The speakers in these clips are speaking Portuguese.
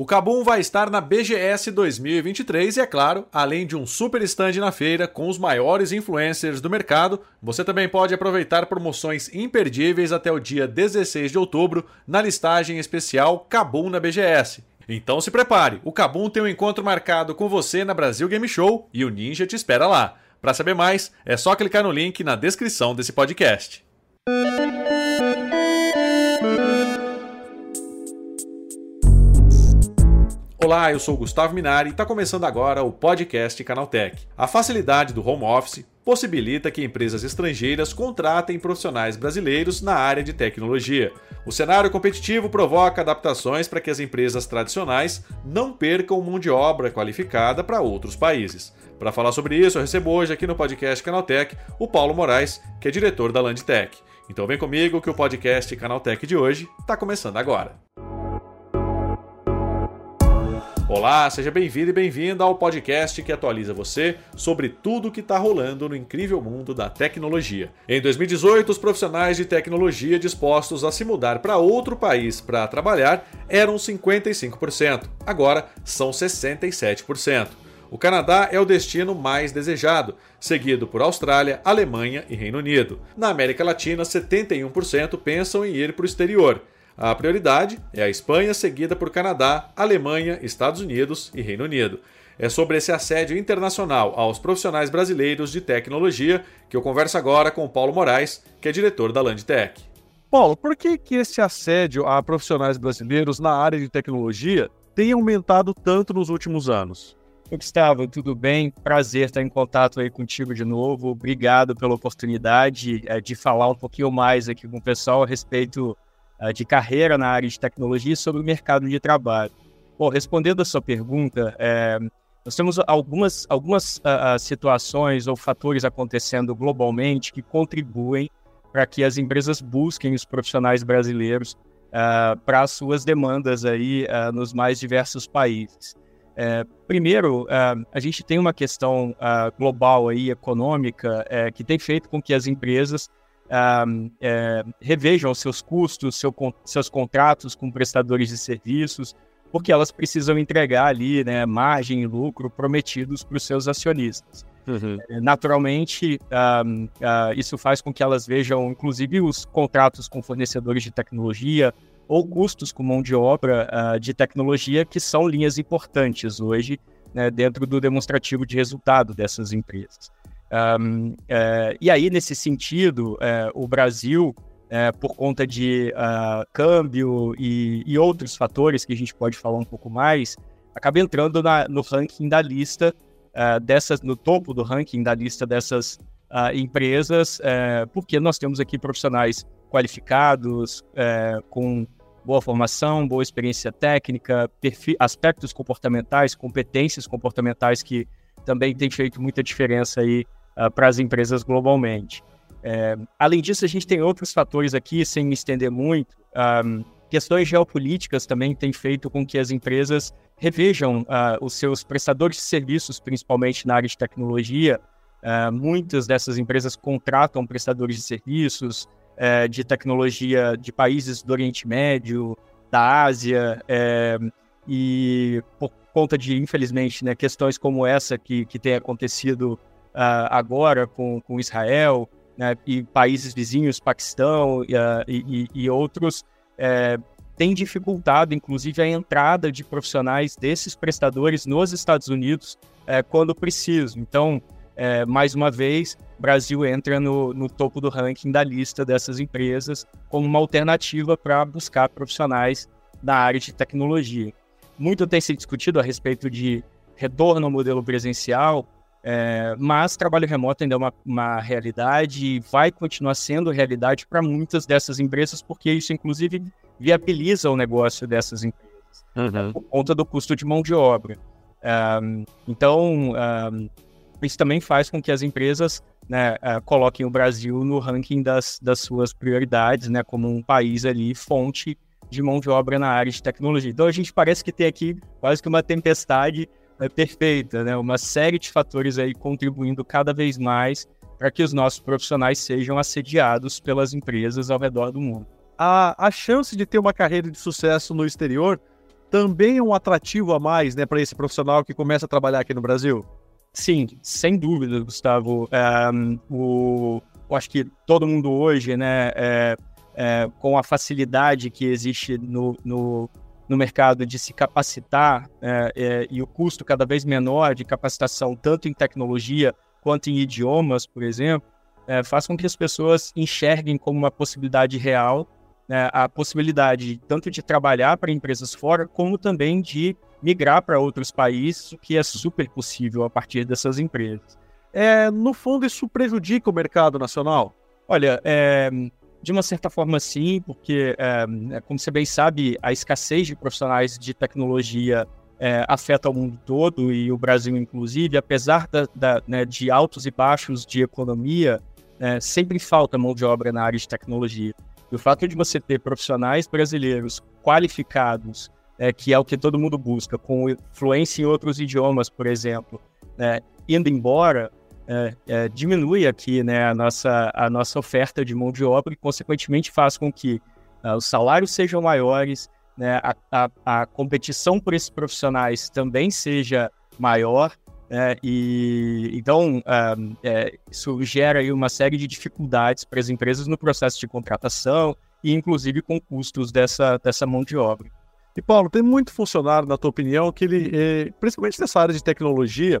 O Cabum vai estar na BGS 2023 e, é claro, além de um super stand na feira com os maiores influencers do mercado, você também pode aproveitar promoções imperdíveis até o dia 16 de outubro na listagem especial Cabum na BGS. Então se prepare, o Cabum tem um encontro marcado com você na Brasil Game Show e o Ninja te espera lá. Para saber mais, é só clicar no link na descrição desse podcast. Olá, eu sou Gustavo Minari e está começando agora o podcast Canaltech. A facilidade do home office possibilita que empresas estrangeiras contratem profissionais brasileiros na área de tecnologia. O cenário competitivo provoca adaptações para que as empresas tradicionais não percam mão de obra qualificada para outros países. Para falar sobre isso, eu recebo hoje aqui no podcast Canaltech o Paulo Moraes, que é diretor da Landtech. Então vem comigo que o podcast Canaltech de hoje está começando agora. Olá, seja bem-vindo e bem-vinda ao podcast que atualiza você sobre tudo o que está rolando no incrível mundo da tecnologia. Em 2018, os profissionais de tecnologia dispostos a se mudar para outro país para trabalhar eram 55%, agora são 67%. O Canadá é o destino mais desejado, seguido por Austrália, Alemanha e Reino Unido. Na América Latina, 71% pensam em ir para o exterior. A prioridade é a Espanha, seguida por Canadá, Alemanha, Estados Unidos e Reino Unido. É sobre esse assédio internacional aos profissionais brasileiros de tecnologia que eu converso agora com o Paulo Moraes, que é diretor da Landtech. Paulo, por que, que esse assédio a profissionais brasileiros na área de tecnologia tem aumentado tanto nos últimos anos? Gustavo, tudo bem? Prazer estar em contato aí contigo de novo. Obrigado pela oportunidade é, de falar um pouquinho mais aqui com o pessoal a respeito de carreira na área de tecnologia e sobre o mercado de trabalho. Bom, respondendo a sua pergunta, é, nós temos algumas, algumas uh, situações ou fatores acontecendo globalmente que contribuem para que as empresas busquem os profissionais brasileiros uh, para as suas demandas aí uh, nos mais diversos países. É, primeiro, a gente tem uma questão global aí econômica é, que tem feito com que as empresas um, é, revejam seus custos, seu, seus contratos com prestadores de serviços, porque elas precisam entregar ali né, margem e lucro prometidos para os seus acionistas. Uhum. É, naturalmente, um, uh, isso faz com que elas vejam, inclusive, os contratos com fornecedores de tecnologia ou custos com mão de obra uh, de tecnologia, que são linhas importantes hoje né, dentro do demonstrativo de resultado dessas empresas. Um, é, e aí, nesse sentido, é, o Brasil, é, por conta de uh, câmbio e, e, outros fatores que a gente pode falar um pouco mais, acaba entrando na, no ranking da lista uh, dessas, no topo do ranking da lista dessas uh, empresas, porque nós temos aqui profissionais qualificados, com boa formação, boa experiência técnica, aspectos comportamentais, competências comportamentais que também têm feito muita diferença aí uh, para as empresas globalmente. É, além disso, a gente tem outros fatores aqui, sem me estender muito. Um, questões geopolíticas também têm feito com que as empresas revejam uh, os seus prestadores de serviços, principalmente na área de tecnologia. Uh, muitas dessas empresas contratam prestadores de serviços uh, de tecnologia de países do Oriente Médio, da Ásia, é, e por conta de, infelizmente, né, questões como essa que, que tem acontecido uh, agora com, com Israel né, e países vizinhos, Paquistão uh, e, e, outros, é, tem dificultado, inclusive, a entrada de profissionais desses prestadores nos Estados Unidos é, quando preciso. Então, é, mais uma vez, Brasil entra no, no, topo do ranking da lista dessas empresas como uma alternativa para buscar profissionais na área de tecnologia. Muito tem se discutido a respeito de retorno ao modelo presencial, é, mas trabalho remoto ainda é uma, uma realidade e vai continuar sendo realidade para muitas dessas empresas, porque isso, inclusive, viabiliza o negócio dessas empresas uhum. por conta do custo de mão de obra. Um, então, um, isso também faz com que as empresas né, uh, coloquem o Brasil no ranking das, das suas prioridades, né, como um país ali fonte de mão de obra na área de tecnologia. Então, a gente parece que tem aqui quase que uma tempestade é perfeita, né? Uma série de fatores aí contribuindo cada vez mais para que os nossos profissionais sejam assediados pelas empresas ao redor do mundo. A, a chance de ter uma carreira de sucesso no exterior também é um atrativo a mais né, para esse profissional que começa a trabalhar aqui no Brasil? Sim, sem dúvida, Gustavo. É, o, eu acho que todo mundo hoje, né, é, é, com a facilidade que existe no, no, no mercado de se capacitar é, é, e o custo cada vez menor de capacitação, tanto em tecnologia quanto em idiomas, por exemplo, é, faz com que as pessoas enxerguem como uma possibilidade real né, a possibilidade tanto de trabalhar para empresas fora, como também de migrar para outros países, o que é super possível a partir dessas empresas. É, no fundo, isso prejudica o mercado nacional? Olha, é, de uma certa forma, sim, porque, é, é, como você bem sabe, a escassez de profissionais de tecnologia é, afeta o mundo todo e o Brasil, inclusive, apesar da, da, né, de altos e baixos de economia, é, sempre falta mão de obra na área de tecnologia. E o fato de você ter profissionais brasileiros qualificados que é o que todo mundo busca, com fluência em outros idiomas, por exemplo, né, indo embora, é, é, diminui aqui né, a, nossa, a nossa oferta de mão de obra e, consequentemente, faz com que uh, os salários sejam maiores, né, a, a, a, competição por esses profissionais também seja maior. Né, e então uh, é, isso gera aí uma série de dificuldades para as empresas no processo de contratação e inclusive com custos dessa, dessa mão de obra. E Paulo, tem muito funcionário, na tua opinião, que ele, é, principalmente nessa área de tecnologia,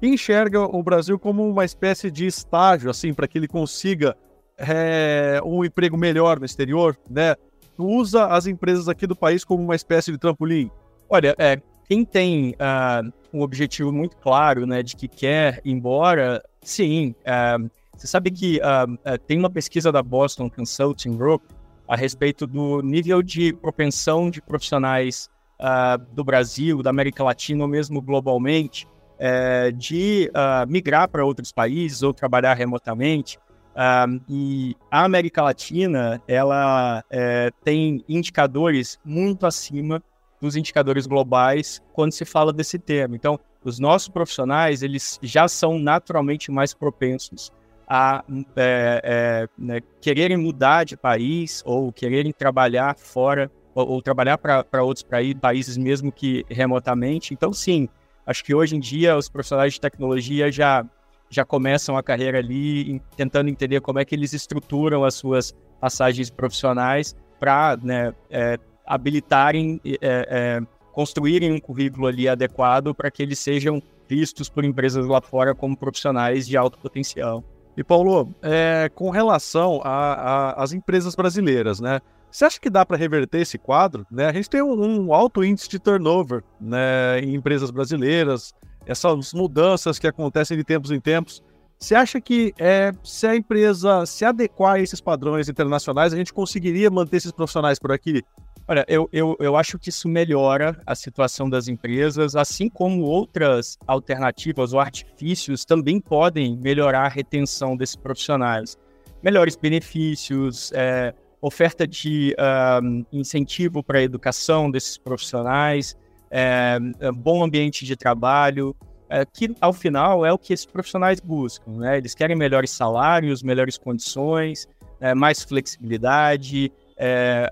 enxerga o Brasil como uma espécie de estágio, assim, para que ele consiga é, um emprego melhor no exterior, né? Usa as empresas aqui do país como uma espécie de trampolim. Olha, é, quem tem uh, um objetivo muito claro, né, de que quer ir embora, sim. Uh, você sabe que uh, tem uma pesquisa da Boston Consulting Group a respeito do nível de propensão de profissionais uh, do Brasil, da América Latina ou mesmo globalmente, uh, de uh, migrar para outros países ou trabalhar remotamente. e a América Latina, ela eh, tem indicadores muito acima dos indicadores globais quando se fala desse tema. Então, os nossos profissionais, eles já são naturalmente mais propensos a é, é, né, quererem mudar de país ou quererem trabalhar fora ou, ou trabalhar para outros países mesmo que remotamente. Então, sim, acho que hoje em dia os profissionais de tecnologia já, já começam a carreira ali tentando entender como é que eles estruturam as suas passagens profissionais para né, é, habilitarem, é, é, construírem um currículo ali adequado para que eles sejam vistos por empresas lá fora como profissionais de alto potencial. E Paulo, é, com relação às empresas brasileiras, né? Você acha que dá para reverter esse quadro? Né? A gente tem um, um, alto índice de turnover né, em empresas brasileiras, essas mudanças que acontecem de tempos em tempos. Você acha que é, se a empresa se adequar a esses padrões internacionais, a gente conseguiria manter esses profissionais por aqui? Olha, eu, eu, eu acho que isso melhora a situação das empresas, assim como outras alternativas ou artifícios também podem melhorar a retenção desses profissionais. Melhores benefícios, é, oferta de um, incentivo para a educação desses profissionais, é, é, bom ambiente de trabalho, é, que ao final é o que esses profissionais buscam. Né? Eles querem melhores salários, melhores condições, é, mais flexibilidade, é,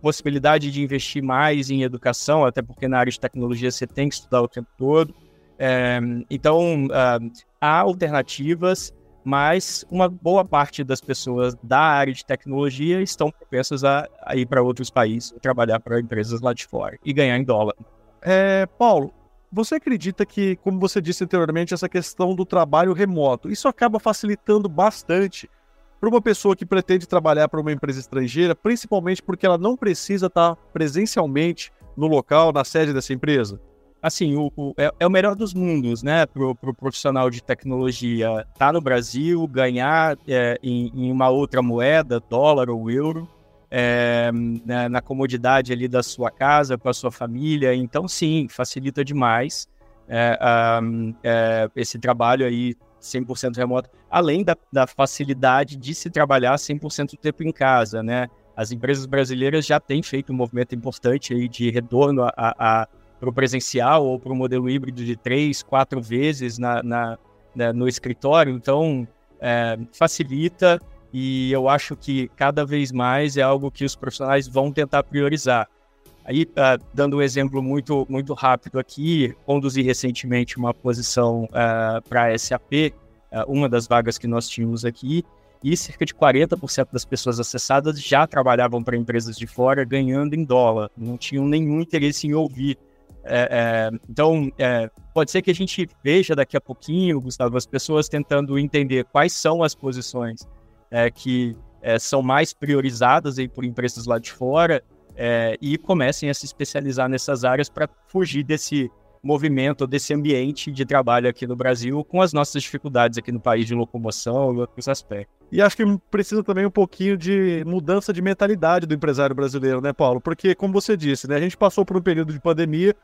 possibilidade de investir mais em educação, até porque na área de tecnologia você tem que estudar o tempo todo. É, então, uh, há alternativas, mas uma boa parte das pessoas da área de tecnologia estão propensas a, a ir para outros países, trabalhar para empresas lá de fora e ganhar em dólar. É, Paulo, você acredita que, como você disse anteriormente, essa questão do trabalho remoto, isso acaba facilitando bastante para uma pessoa que pretende trabalhar para uma empresa estrangeira, principalmente porque ela não precisa estar presencialmente no local, na sede dessa empresa? Assim, o, o é, é, o melhor dos mundos, né, para o pro profissional de tecnologia. Tá no Brasil, ganhar é, em, em, uma outra moeda, dólar ou euro, é, né, na comodidade ali da sua casa, com a sua família. Então, sim, facilita demais é, é, esse trabalho aí 100% remoto, além da, da facilidade de se trabalhar 100% do tempo em casa, né? As empresas brasileiras já têm feito um movimento importante aí de retorno a, a, para o presencial ou para o modelo híbrido de três, quatro vezes na, na, na no escritório. Então, é, facilita e eu acho que cada vez mais é algo que os profissionais vão tentar priorizar. Aí, uh, dando um exemplo muito, muito rápido aqui, conduzi recentemente uma posição uh, para a SAP, uh, uma das vagas que nós tínhamos aqui, e cerca de 40% das pessoas acessadas já trabalhavam para empresas de fora ganhando em dólar, não tinham nenhum interesse em ouvir. É, é, então, é, pode ser que a gente veja daqui a pouquinho, Gustavo, as pessoas tentando entender quais são as posições é, que é, são mais priorizadas aí por empresas lá de fora é, e comecem a se especializar nessas áreas para fugir desse movimento, desse ambiente de trabalho aqui no Brasil, com as nossas dificuldades aqui no país de locomoção e outros aspectos. E acho que precisa também um pouquinho de mudança de mentalidade do empresário brasileiro, né, Paulo? Porque, como você disse, né, a gente passou por um período de pandemia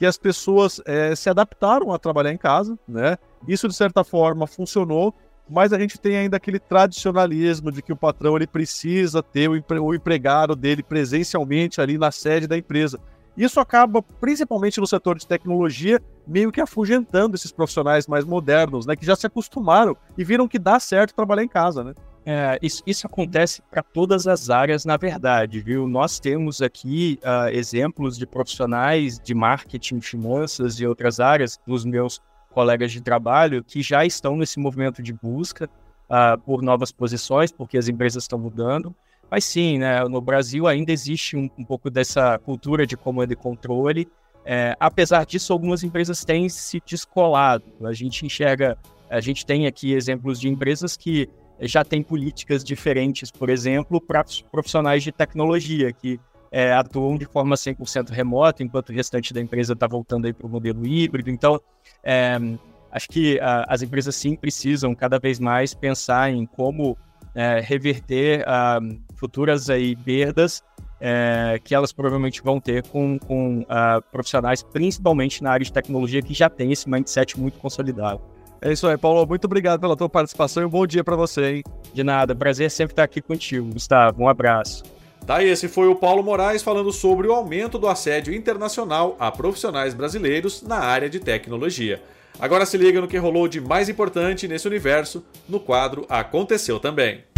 que as pessoas é, se adaptaram a trabalhar em casa, né? Isso, de certa forma, funcionou, mas a gente tem ainda aquele tradicionalismo de que o patrão ele precisa ter o, empre o empregado dele presencialmente ali na sede da empresa. Isso acaba, principalmente no setor de tecnologia, meio que afugentando esses profissionais mais modernos, né, que já se acostumaram e viram que dá certo trabalhar em casa, né? É, isso, isso, acontece para todas as áreas, na verdade, viu? Nós temos aqui uh, exemplos de profissionais de marketing, finanças e outras áreas, dos meus colegas de trabalho que já estão nesse movimento de busca uh, por novas posições, porque as empresas estão mudando. Mas sim, né, no Brasil ainda existe um, um pouco dessa cultura de comando e controle. É, apesar disso, algumas empresas têm se descolado. A gente enxerga, a gente tem aqui exemplos de empresas que já têm políticas diferentes, por exemplo, para profissionais de tecnologia, que é, atuam de forma 100% remota, enquanto o restante da empresa está voltando para o modelo híbrido. Então, é, acho que a, as empresas sim precisam cada vez mais pensar em como é, reverter a, futuras aí, perdas é, que elas provavelmente vão ter com, com uh, profissionais, principalmente na área de tecnologia, que já tem esse mindset muito consolidado. É isso aí, Paulo. Muito obrigado pela tua participação e um bom dia para você, hein? De nada. Prazer sempre estar aqui contigo, Gustavo. Um abraço. Tá, esse foi o Paulo Moraes falando sobre o aumento do assédio internacional a profissionais brasileiros na área de tecnologia. Agora se liga no que rolou de mais importante nesse universo no quadro Aconteceu Também.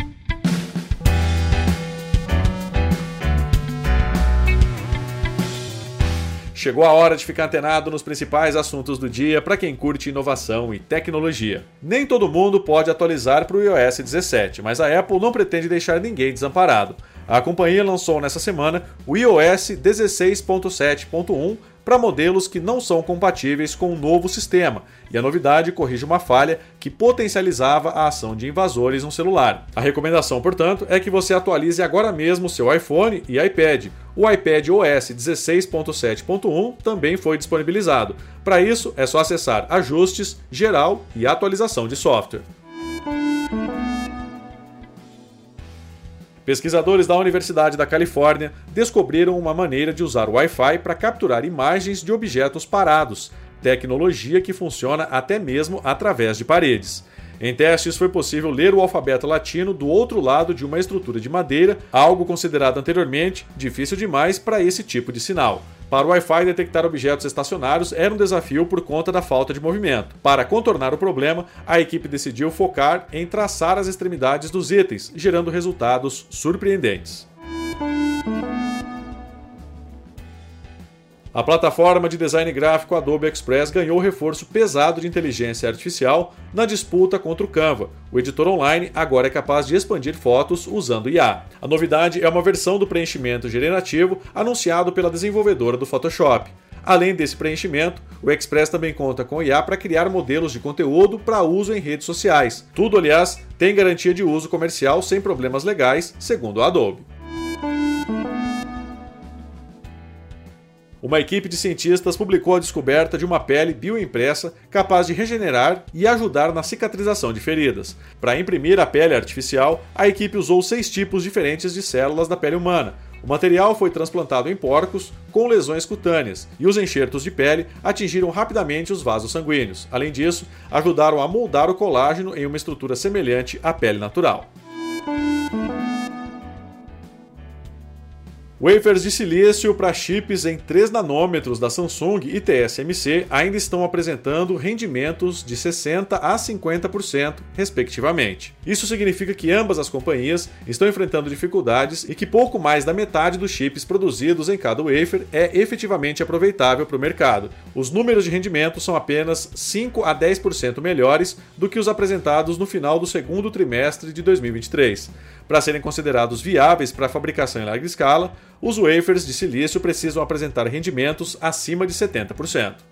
Chegou a hora de ficar antenado nos principais assuntos do dia para quem curte inovação e tecnologia. Nem todo mundo pode atualizar para o iOS 17, mas a Apple não pretende deixar ninguém desamparado. A companhia lançou nessa semana o iOS 16.7.1 para modelos que não são compatíveis com o novo sistema, e a novidade corrige uma falha que potencializava a ação de invasores no celular. A recomendação, portanto, é que você atualize agora mesmo seu iPhone e iPad. O iPad OS 16.7.1 também foi disponibilizado. Para isso, é só acessar Ajustes, Geral e Atualização de software. Pesquisadores da Universidade da Califórnia descobriram uma maneira de usar o Wi-Fi para capturar imagens de objetos parados, tecnologia que funciona até mesmo através de paredes. Em testes, foi possível ler o alfabeto latino do outro lado de uma estrutura de madeira, algo considerado anteriormente difícil demais para esse tipo de sinal. Para o Wi-Fi, detectar objetos estacionários era um desafio por conta da falta de movimento. Para contornar o problema, a equipe decidiu focar em traçar as extremidades dos itens, gerando resultados surpreendentes. A plataforma de design gráfico Adobe Express ganhou reforço pesado de inteligência artificial na disputa contra o Canva. O editor online agora é capaz de expandir fotos usando IA. A novidade é uma versão do preenchimento generativo anunciado pela desenvolvedora do Photoshop. Além desse preenchimento, o Express também conta com IA para criar modelos de conteúdo para uso em redes sociais. Tudo, aliás, tem garantia de uso comercial sem problemas legais, segundo a Adobe. Uma equipe de cientistas publicou a descoberta de uma pele bioimpressa capaz de regenerar e ajudar na cicatrização de feridas. Para imprimir a pele artificial, a equipe usou seis tipos diferentes de células da pele humana. O material foi transplantado em porcos com lesões cutâneas e os enxertos de pele atingiram rapidamente os vasos sanguíneos. Além disso, ajudaram a moldar o colágeno em uma estrutura semelhante à pele natural. Wafers de silício para chips em 3 nanômetros da Samsung e TSMC ainda estão apresentando rendimentos de 60 a 50%, respectivamente. Isso significa que ambas as companhias estão enfrentando dificuldades e que pouco mais da metade dos chips produzidos em cada wafer é efetivamente aproveitável para o mercado. Os números de rendimento são apenas 5 a 10% melhores do que os apresentados no final do segundo trimestre de 2023. Para serem considerados viáveis para fabricação em larga escala, os wafers de silício precisam apresentar rendimentos acima de 70%.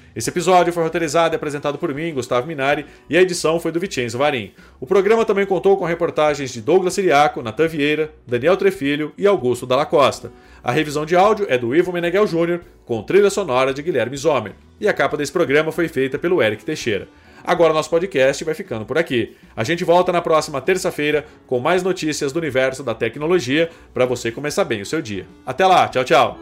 Esse episódio foi roteirizado e apresentado por mim, Gustavo Minari, e a edição foi do Vicenzo Varim. O programa também contou com reportagens de Douglas Siriaco, Natan Vieira, Daniel Trefilho e Augusto Dalla Costa. A revisão de áudio é do Ivo Meneghel Jr., com trilha sonora de Guilherme Zomer. E a capa desse programa foi feita pelo Eric Teixeira. Agora nosso podcast vai ficando por aqui. A gente volta na próxima terça-feira com mais notícias do universo da tecnologia para você começar bem o seu dia. Até lá, tchau, tchau.